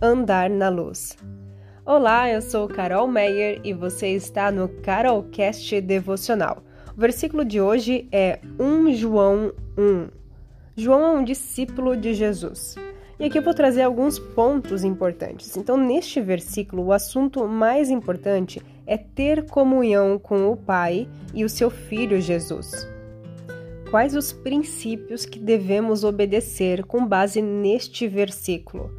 Andar na Luz. Olá, eu sou Carol Meyer e você está no Carolcast Devocional. O versículo de hoje é 1 João 1. João é um discípulo de Jesus. E aqui eu vou trazer alguns pontos importantes. Então, neste versículo, o assunto mais importante é ter comunhão com o Pai e o seu Filho Jesus quais os princípios que devemos obedecer com base neste versículo: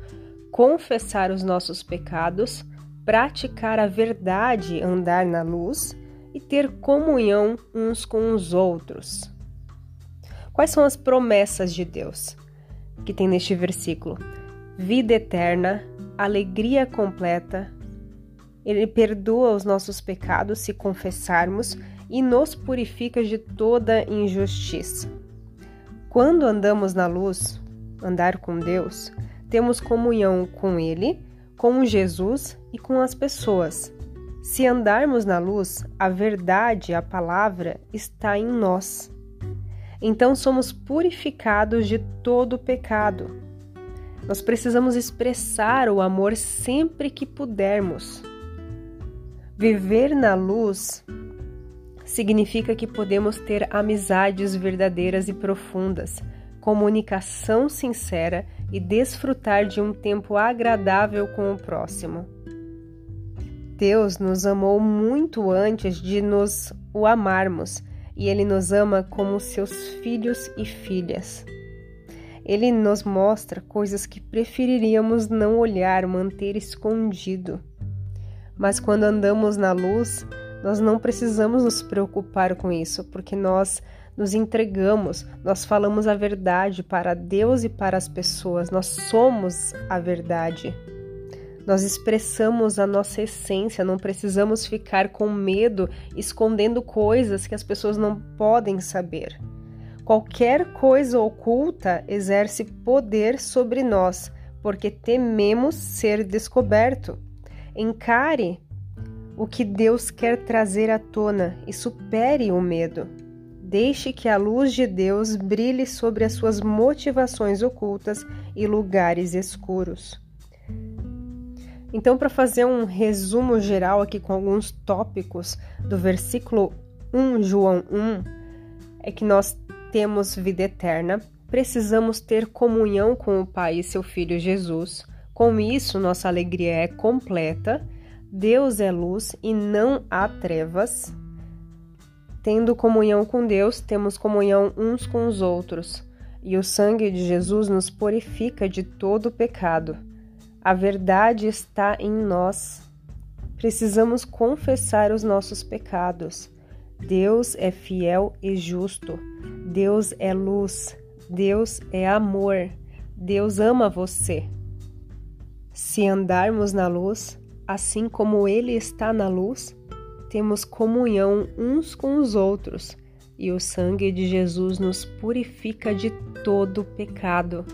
confessar os nossos pecados, praticar a verdade, andar na luz e ter comunhão uns com os outros. Quais são as promessas de Deus que tem neste versículo? Vida eterna, alegria completa. Ele perdoa os nossos pecados se confessarmos e nos purifica de toda injustiça. Quando andamos na luz, andar com Deus, temos comunhão com Ele, com Jesus e com as pessoas. Se andarmos na luz, a verdade, a palavra, está em nós. Então somos purificados de todo pecado. Nós precisamos expressar o amor sempre que pudermos. Viver na luz significa que podemos ter amizades verdadeiras e profundas, comunicação sincera e desfrutar de um tempo agradável com o próximo. Deus nos amou muito antes de nos o amarmos e Ele nos ama como seus filhos e filhas. Ele nos mostra coisas que preferiríamos não olhar, manter escondido. Mas quando andamos na luz, nós não precisamos nos preocupar com isso, porque nós nos entregamos, nós falamos a verdade para Deus e para as pessoas, nós somos a verdade. Nós expressamos a nossa essência, não precisamos ficar com medo, escondendo coisas que as pessoas não podem saber. Qualquer coisa oculta exerce poder sobre nós, porque tememos ser descoberto. Encare o que Deus quer trazer à tona e supere o medo. Deixe que a luz de Deus brilhe sobre as suas motivações ocultas e lugares escuros. Então, para fazer um resumo geral aqui com alguns tópicos do versículo 1, João 1, é que nós temos vida eterna, precisamos ter comunhão com o Pai e seu Filho Jesus. Com isso, nossa alegria é completa Deus é luz e não há trevas. Tendo comunhão com Deus, temos comunhão uns com os outros, e o sangue de Jesus nos purifica de todo pecado. A verdade está em nós. Precisamos confessar os nossos pecados. Deus é fiel e justo. Deus é luz. Deus é amor. Deus ama você. Se andarmos na luz, assim como Ele está na luz, temos comunhão uns com os outros, e o sangue de Jesus nos purifica de todo pecado.